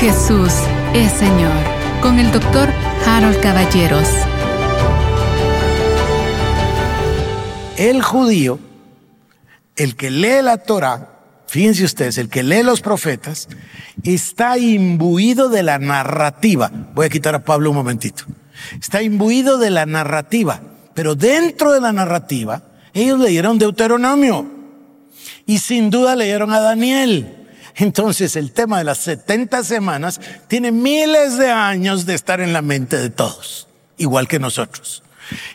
Jesús es Señor con el doctor Harold Caballeros. El judío, el que lee la Torah, fíjense ustedes, el que lee los profetas, está imbuido de la narrativa. Voy a quitar a Pablo un momentito. Está imbuido de la narrativa, pero dentro de la narrativa, ellos leyeron Deuteronomio y sin duda leyeron a Daniel. Entonces el tema de las 70 semanas tiene miles de años de estar en la mente de todos, igual que nosotros.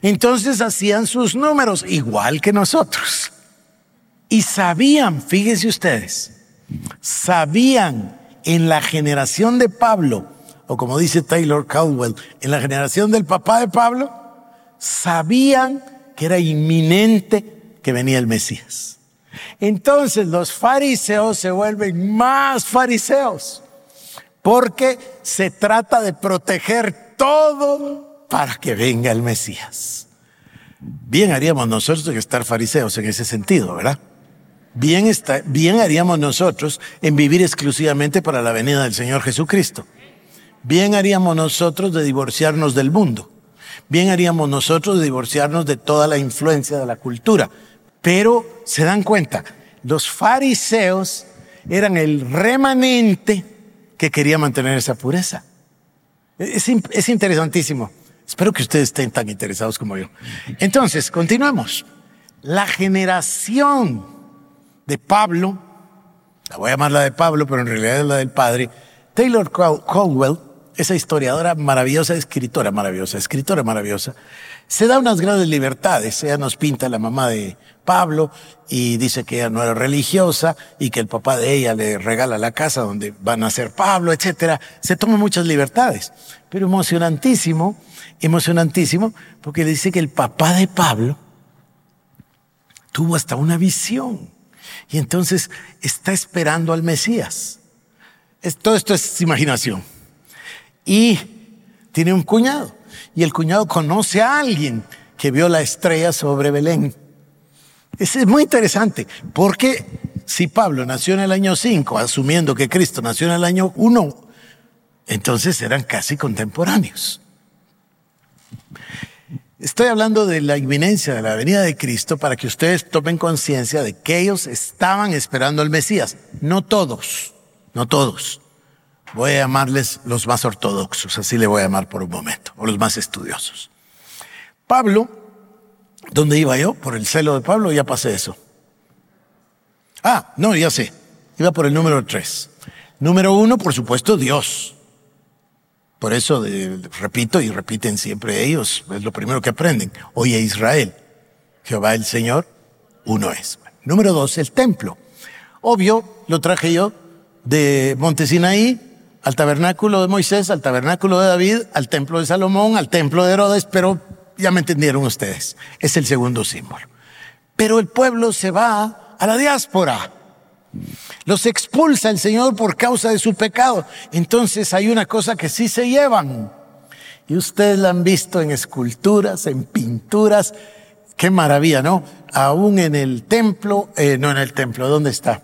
Entonces hacían sus números, igual que nosotros. Y sabían, fíjense ustedes, sabían en la generación de Pablo, o como dice Taylor Caldwell, en la generación del papá de Pablo, sabían que era inminente que venía el Mesías. Entonces los fariseos se vuelven más fariseos, porque se trata de proteger todo para que venga el Mesías. Bien haríamos nosotros que estar fariseos en ese sentido, ¿verdad? Bien, está, bien haríamos nosotros en vivir exclusivamente para la venida del Señor Jesucristo. Bien haríamos nosotros de divorciarnos del mundo. Bien haríamos nosotros de divorciarnos de toda la influencia de la cultura. Pero se dan cuenta, los fariseos eran el remanente que quería mantener esa pureza. Es, es, interesantísimo. Espero que ustedes estén tan interesados como yo. Entonces, continuamos. La generación de Pablo, la voy a llamar la de Pablo, pero en realidad es la del padre, Taylor Caldwell, esa historiadora maravillosa, escritora maravillosa, escritora maravillosa, se da unas grandes libertades. Ella nos pinta la mamá de Pablo y dice que ella no era religiosa y que el papá de ella le regala la casa donde van a ser Pablo, etcétera. Se toma muchas libertades, pero emocionantísimo, emocionantísimo, porque dice que el papá de Pablo tuvo hasta una visión y entonces está esperando al Mesías. todo esto es imaginación. Y tiene un cuñado y el cuñado conoce a alguien que vio la estrella sobre Belén. Es muy interesante, porque si Pablo nació en el año 5, asumiendo que Cristo nació en el año 1, entonces eran casi contemporáneos. Estoy hablando de la inminencia de la venida de Cristo para que ustedes tomen conciencia de que ellos estaban esperando al Mesías. No todos, no todos. Voy a llamarles los más ortodoxos, así le voy a llamar por un momento, o los más estudiosos. Pablo, ¿dónde iba yo? Por el celo de Pablo, ya pasé eso. Ah, no, ya sé. Iba por el número tres. Número uno, por supuesto, Dios. Por eso repito y repiten siempre ellos, es lo primero que aprenden. Oye Israel, Jehová el Señor, uno es. Número dos, el templo. Obvio, lo traje yo de Montesinaí al tabernáculo de Moisés, al tabernáculo de David, al templo de Salomón, al templo de Herodes, pero ya me entendieron ustedes. Es el segundo símbolo. Pero el pueblo se va a la diáspora. Los expulsa el Señor por causa de su pecado. Entonces hay una cosa que sí se llevan. Y ustedes la han visto en esculturas, en pinturas. Qué maravilla, ¿no? Aún en el templo, eh, no en el templo, ¿dónde está?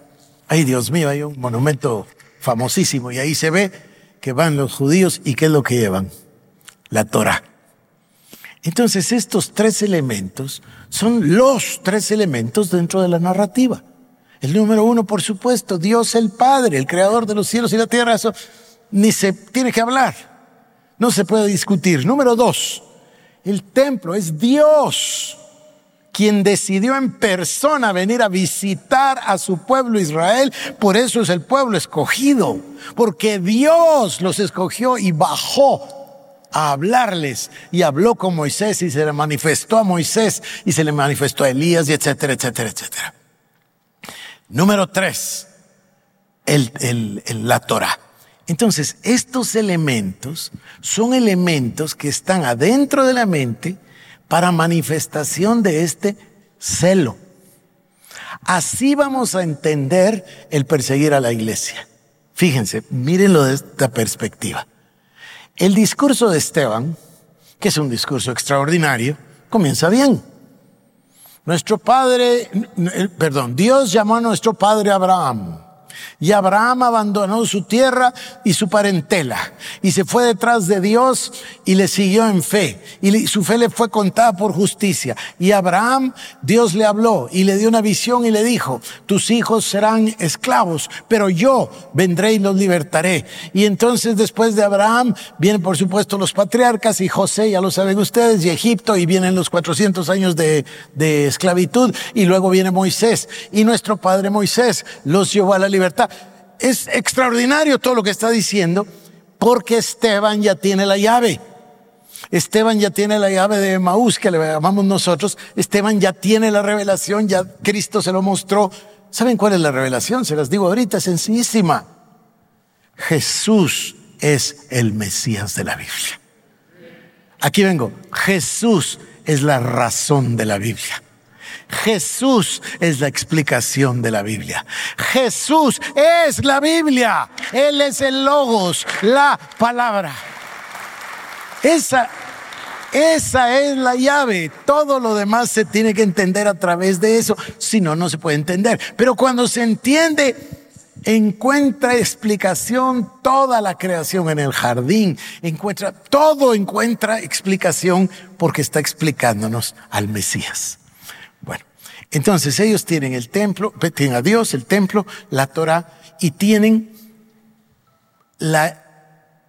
Ay, Dios mío, hay un monumento famosísimo, y ahí se ve que van los judíos y qué es lo que llevan, la Torah. Entonces estos tres elementos son los tres elementos dentro de la narrativa. El número uno, por supuesto, Dios el Padre, el creador de los cielos y la tierra, eso ni se tiene que hablar, no se puede discutir. Número dos, el templo es Dios quien decidió en persona venir a visitar a su pueblo Israel. Por eso es el pueblo escogido, porque Dios los escogió y bajó a hablarles y habló con Moisés y se le manifestó a Moisés y se le manifestó a Elías y etcétera, etcétera, etcétera. Número tres, el, el, la Torah. Entonces, estos elementos son elementos que están adentro de la mente, para manifestación de este celo. Así vamos a entender el perseguir a la iglesia. Fíjense, mírenlo de esta perspectiva. El discurso de Esteban, que es un discurso extraordinario, comienza bien. Nuestro padre, perdón, Dios llamó a nuestro padre Abraham Y Abraham abandonó su tierra y su parentela y se fue detrás de Dios y le siguió en fe. Y su fe le fue contada por justicia. Y Abraham, Dios le habló y le dio una visión y le dijo, tus hijos serán esclavos, pero yo vendré y los libertaré. Y entonces después de Abraham vienen por supuesto los patriarcas y José, ya lo saben ustedes, y Egipto y vienen los 400 años de, de esclavitud y luego viene Moisés. Y nuestro padre Moisés los llevó a la libertad es extraordinario todo lo que está diciendo porque Esteban ya tiene la llave. Esteban ya tiene la llave de Maús, que le llamamos nosotros. Esteban ya tiene la revelación, ya Cristo se lo mostró. ¿Saben cuál es la revelación? Se las digo ahorita, es sencillísima. Jesús es el Mesías de la Biblia. Aquí vengo. Jesús es la razón de la Biblia. Jesús es la explicación de la Biblia. Jesús es la Biblia. Él es el logos, la palabra. Esa, esa es la llave. Todo lo demás se tiene que entender a través de eso. Si no, no se puede entender. Pero cuando se entiende, encuentra explicación toda la creación en el jardín. Encuentra, todo encuentra explicación porque está explicándonos al Mesías. Entonces ellos tienen el templo, tienen a Dios, el templo, la Torah y tienen la,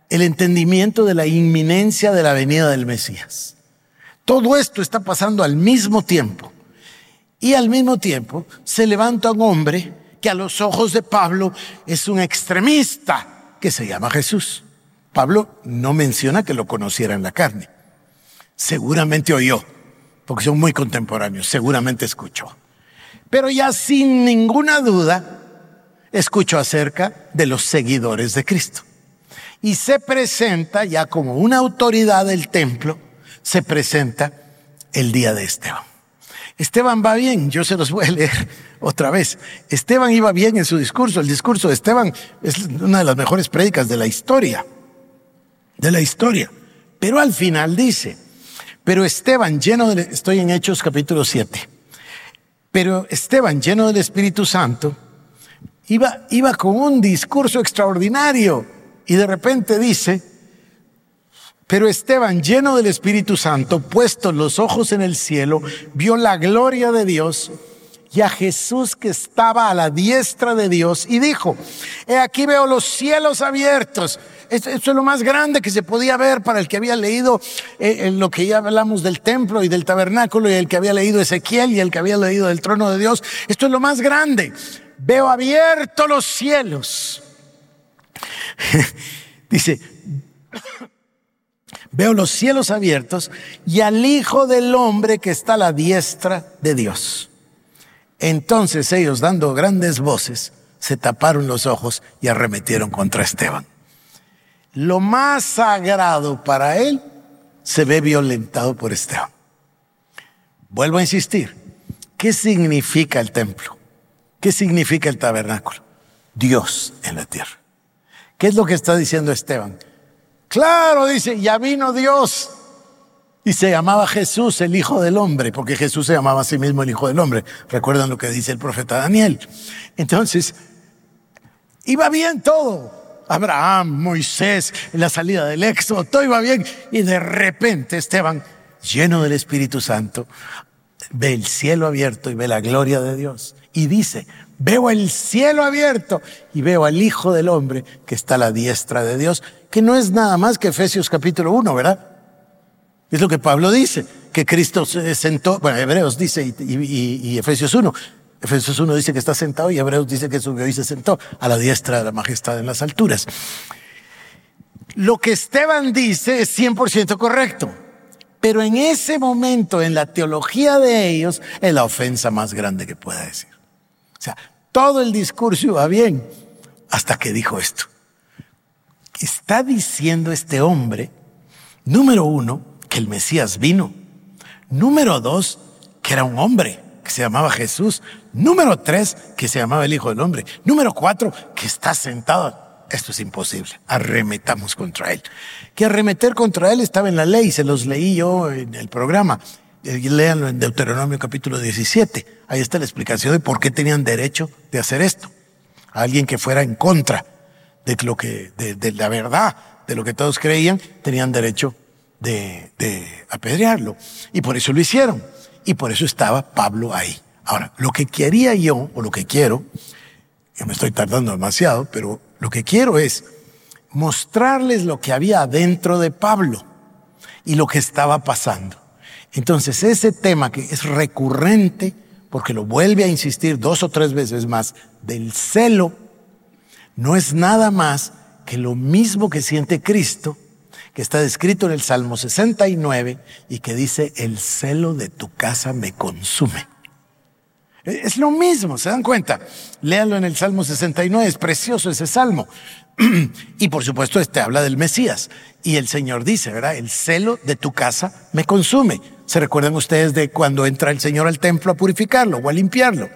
el entendimiento de la inminencia de la venida del Mesías. Todo esto está pasando al mismo tiempo. Y al mismo tiempo se levanta un hombre que a los ojos de Pablo es un extremista que se llama Jesús. Pablo no menciona que lo conociera en la carne. Seguramente oyó porque son muy contemporáneos, seguramente escuchó. Pero ya sin ninguna duda, escuchó acerca de los seguidores de Cristo. Y se presenta ya como una autoridad del templo, se presenta el día de Esteban. Esteban va bien, yo se los voy a leer otra vez. Esteban iba bien en su discurso, el discurso de Esteban es una de las mejores prédicas de la historia, de la historia. Pero al final dice, pero Esteban, lleno de, estoy en Hechos capítulo 7, pero Esteban, lleno del Espíritu Santo, iba, iba con un discurso extraordinario y de repente dice, pero Esteban, lleno del Espíritu Santo, puesto los ojos en el cielo, vio la gloria de Dios y a Jesús que estaba a la diestra de Dios y dijo, he aquí veo los cielos abiertos. Esto, es lo más grande que se podía ver para el que había leído eh, en lo que ya hablamos del templo y del tabernáculo y el que había leído Ezequiel y el que había leído del trono de Dios. Esto es lo más grande. Veo abiertos los cielos. Dice, veo los cielos abiertos y al Hijo del Hombre que está a la diestra de Dios. Entonces ellos, dando grandes voces, se taparon los ojos y arremetieron contra Esteban. Lo más sagrado para él se ve violentado por Esteban. Vuelvo a insistir, ¿qué significa el templo? ¿Qué significa el tabernáculo? Dios en la tierra. ¿Qué es lo que está diciendo Esteban? Claro, dice, ya vino Dios y se llamaba Jesús el Hijo del Hombre, porque Jesús se llamaba a sí mismo el Hijo del Hombre. Recuerdan lo que dice el profeta Daniel. Entonces, iba bien todo. Abraham, Moisés, la salida del éxodo, todo iba bien. Y de repente Esteban, lleno del Espíritu Santo, ve el cielo abierto y ve la gloria de Dios. Y dice, veo el cielo abierto y veo al Hijo del Hombre que está a la diestra de Dios, que no es nada más que Efesios capítulo 1, ¿verdad? Es lo que Pablo dice, que Cristo se sentó, bueno, Hebreos dice y, Efesios 1. Efesios 1 dice que está sentado y Hebreos dice que subió y se sentó a la diestra de la majestad en las alturas. Lo que Esteban dice es 100% correcto, pero en ese momento, en la teología de ellos, es la ofensa más grande que pueda decir. O sea, todo el discurso iba bien hasta que dijo esto. Está diciendo este hombre, número uno, que el Mesías vino. Número dos, que era un hombre que se llamaba Jesús. Número tres, que se llamaba el Hijo del Hombre. Número cuatro, que está sentado. Esto es imposible. Arremetamos contra él. Que arremeter contra él estaba en la ley, se los leí yo en el programa. Eh, léanlo en Deuteronomio capítulo 17. Ahí está la explicación de por qué tenían derecho de hacer esto. alguien que fuera en contra de lo que, de, la verdad, de lo que todos creían, tenían derecho de, de apedrearlo. Y por eso lo hicieron. Y por eso estaba Pablo ahí. Ahora, lo que quería yo, o lo que quiero, yo me estoy tardando demasiado, pero lo que quiero es mostrarles lo que había dentro de Pablo y lo que estaba pasando. Entonces, ese tema que es recurrente, porque lo vuelve a insistir dos o tres veces más, del celo, no es nada más que lo mismo que siente Cristo, que está descrito en el Salmo 69 y que dice, el celo de tu casa me consume. Es lo mismo, ¿se dan cuenta? Léanlo en el Salmo 69, es precioso ese salmo. y por supuesto, este habla del Mesías. Y el Señor dice, ¿verdad? El celo de tu casa me consume. ¿Se recuerdan ustedes de cuando entra el Señor al templo a purificarlo o a limpiarlo?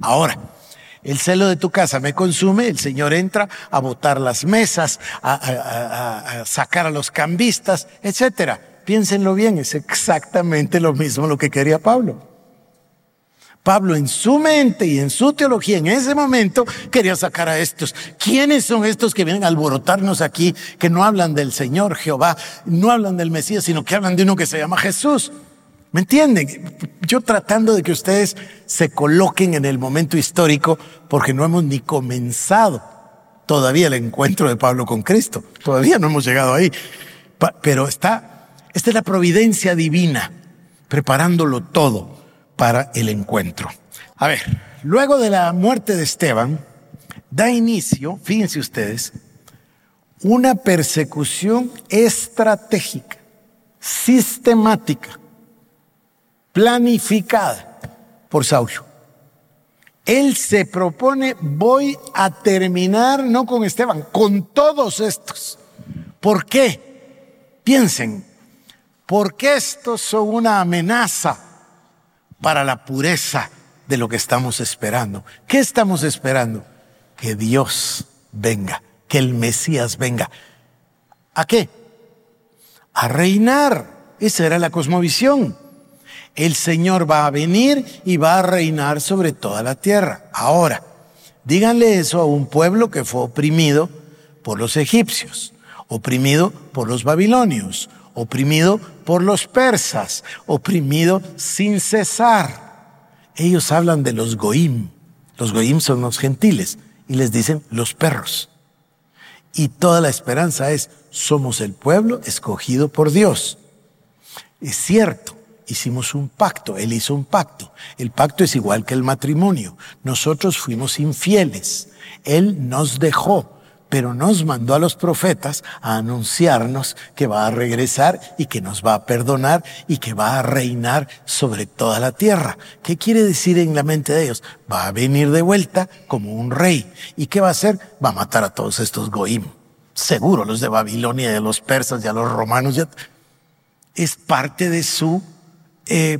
Ahora, el celo de tu casa me consume, el Señor entra a botar las mesas, a, sacar a los cambistas, etcétera. Piénsenlo bien, es exactamente lo mismo lo que quería Pablo. Pablo en su mente y en su teología en ese momento quería sacar a estos. ¿Quiénes son estos que vienen a alborotarnos aquí, que no hablan del Señor Jehová, no hablan del Mesías, sino que hablan de uno que se llama Jesús? ¿Me entienden? Yo tratando de que ustedes se coloquen en el momento histórico porque no hemos ni comenzado todavía el encuentro de Pablo con Cristo. Todavía no hemos llegado ahí. Pero está, esta es la providencia divina, preparándolo todo para el encuentro. A ver, luego de la muerte de Esteban, da inicio, fíjense ustedes, una persecución estratégica, sistemática, planificada por Saulo. Él se propone, voy a terminar no con Esteban, con todos estos. ¿Por qué? Piensen, porque estos son una amenaza para la pureza de lo que estamos esperando. ¿Qué estamos esperando? Que Dios venga, que el Mesías venga. ¿A qué? A reinar. Esa era la cosmovisión. El Señor va a venir y va a reinar sobre toda la tierra. Ahora, díganle eso a un pueblo que fue oprimido por los egipcios, oprimido por los babilonios, oprimido por los persas, oprimido sin cesar. Ellos hablan de los goim. Los goim son los gentiles y les dicen los perros. Y toda la esperanza es, somos el pueblo escogido por Dios. Es cierto, hicimos un pacto, Él hizo un pacto. El pacto es igual que el matrimonio. Nosotros fuimos infieles. Él nos dejó pero nos mandó a los profetas a anunciarnos que va a regresar y que nos va a perdonar y que va a reinar sobre toda la tierra. ¿Qué quiere decir en la mente de ellos? Va a venir de vuelta como un rey. ¿Y qué va a hacer? Va a matar a todos estos goim. Seguro los de Babilonia, de los persas y los romanos. Es parte de su eh,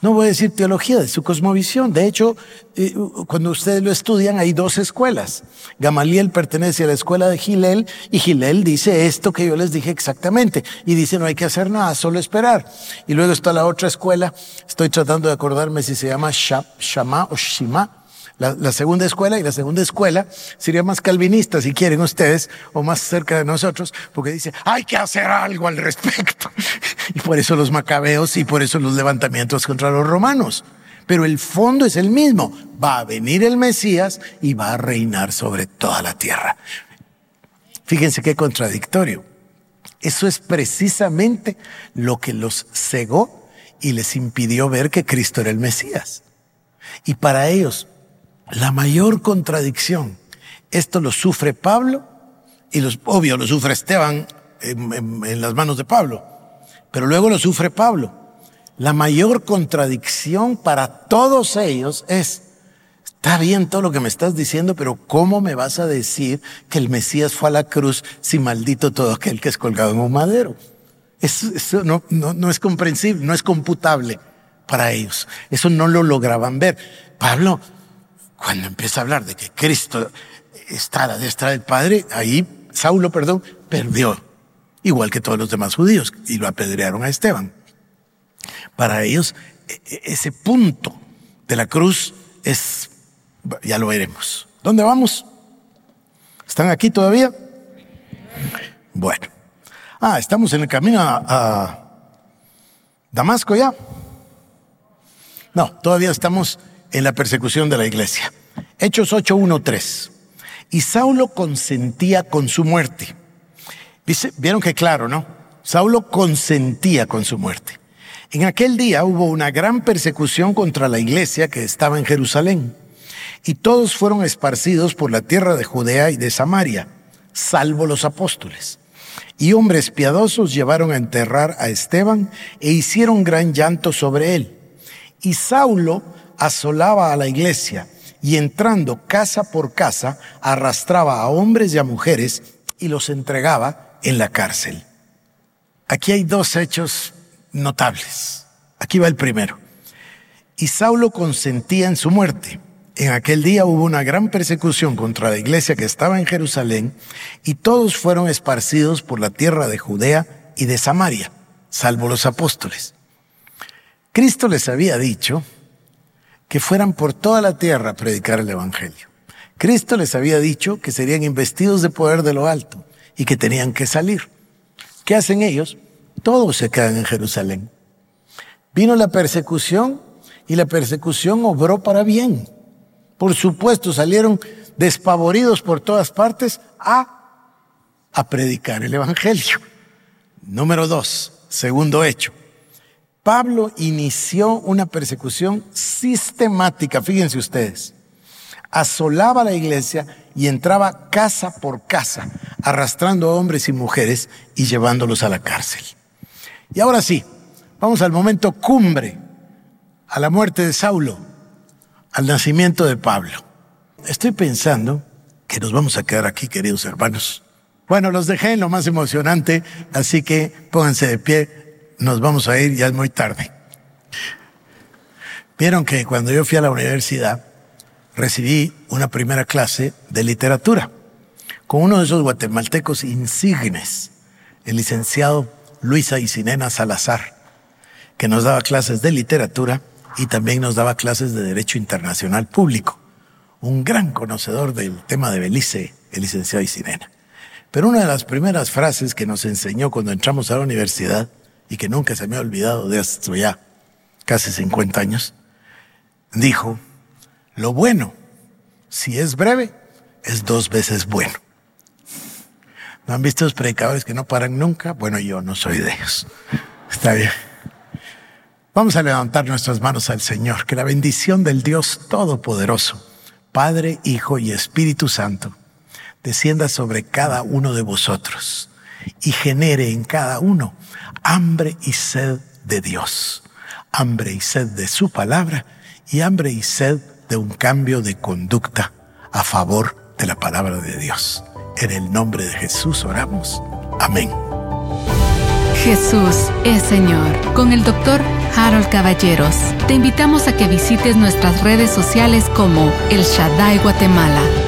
no voy a decir teología, de su cosmovisión. De hecho, eh, cuando ustedes lo estudian, hay dos escuelas. Gamaliel pertenece a la escuela de Gilel y Gilel dice esto que yo les dije exactamente. Y dice no hay que hacer nada, solo esperar. Y luego está la otra escuela, estoy tratando de acordarme si se llama Shama o Shima, la, segunda escuela, y la segunda escuela sería más calvinista, si quieren ustedes, o más cerca de nosotros, porque dice, hay que hacer algo al respecto. y por eso los macabeos y por eso los levantamientos contra los romanos. Pero el fondo es el mismo. Va a venir el Mesías y va a reinar sobre toda la tierra. Fíjense qué contradictorio. Eso es precisamente lo que los cegó y les impidió ver que Cristo era el Mesías. Y para ellos la mayor contradicción. Esto lo sufre Pablo y los, obvio lo sufre Esteban en, las manos de Pablo, pero luego lo sufre Pablo. La mayor contradicción para todos ellos es, está bien todo lo que me estás diciendo, pero ¿cómo me vas a decir que el Mesías fue a la cruz si maldito todo aquel que es colgado en un madero? Eso, no, no, no es comprensible, no es computable para ellos. Eso no lo lograban ver. Pablo cuando empieza a hablar de que Cristo está a la destra del Padre, ahí Saulo, perdón, perdió, igual que todos los demás judíos, y lo apedrearon a Esteban. Para ellos, e, e, ese punto de la cruz es, ya lo veremos, ¿Dónde vamos? ¿Están aquí todavía? Bueno. Ah, estamos en el camino a, a Damasco ya. No, todavía estamos en la persecución de la iglesia. Hechos 8.1.3. Y Saulo consentía con su muerte. Vieron que claro, ¿no? Saulo consentía con su muerte. En aquel día hubo una gran persecución contra la iglesia que estaba en Jerusalén, y todos fueron esparcidos por la tierra de Judea y de Samaria, salvo los apóstoles. Y hombres piadosos llevaron a enterrar a Esteban e hicieron gran llanto sobre él. Y Saulo asolaba a la iglesia y entrando casa por casa arrastraba a hombres y a mujeres y los entregaba en la cárcel. Aquí hay dos hechos notables. Aquí va el primero. Y Saulo consentía en su muerte. En aquel día hubo una gran persecución contra la iglesia que estaba en Jerusalén y todos fueron esparcidos por la tierra de Judea y de Samaria, salvo los apóstoles. Cristo les había dicho que fueran por toda la tierra a predicar el Evangelio. Cristo les había dicho que serían investidos de poder de lo alto y que tenían que salir. ¿Qué hacen ellos? Todos se quedan en Jerusalén. Vino la persecución y la persecución obró para bien. Por supuesto, salieron despavoridos por todas partes a, a predicar el Evangelio. Número dos, segundo hecho. Pablo inició una persecución sistemática, fíjense ustedes. Asolaba la iglesia y entraba casa por casa, arrastrando a hombres y mujeres y llevándolos a la cárcel. Y ahora sí, vamos al momento cumbre, a la muerte de Saulo, al nacimiento de Pablo. Estoy pensando que nos vamos a quedar aquí, queridos hermanos. Bueno, los dejé en lo más emocionante, así que pónganse de pie nos vamos a ir, ya es muy tarde. Vieron que cuando yo fui a la universidad, recibí una primera clase de literatura con uno de esos guatemaltecos insignes, el licenciado Luisa Isinena Salazar, que nos daba clases de literatura y también nos daba clases de Derecho Internacional Público. Un gran conocedor del tema de Belice, el licenciado Isinena. Pero una de las primeras frases que nos enseñó cuando entramos a la universidad y que nunca se me ha olvidado de esto ya casi 50 años, dijo, lo bueno, si es breve, es dos veces bueno. ¿No han visto los predicadores que no paran nunca? Bueno, yo no soy de ellos. Está bien. Vamos a levantar nuestras manos al Señor, que la bendición del Dios Todopoderoso, Padre, Hijo y Espíritu Santo, descienda sobre cada uno de vosotros y genere en cada uno hambre y sed de Dios, hambre y sed de su palabra y hambre y sed de un cambio de conducta a favor de la palabra de Dios. En el nombre de Jesús oramos. Amén. Jesús es Señor. Con el doctor Harold Caballeros. Te invitamos a que visites nuestras redes sociales como El Shaddai Guatemala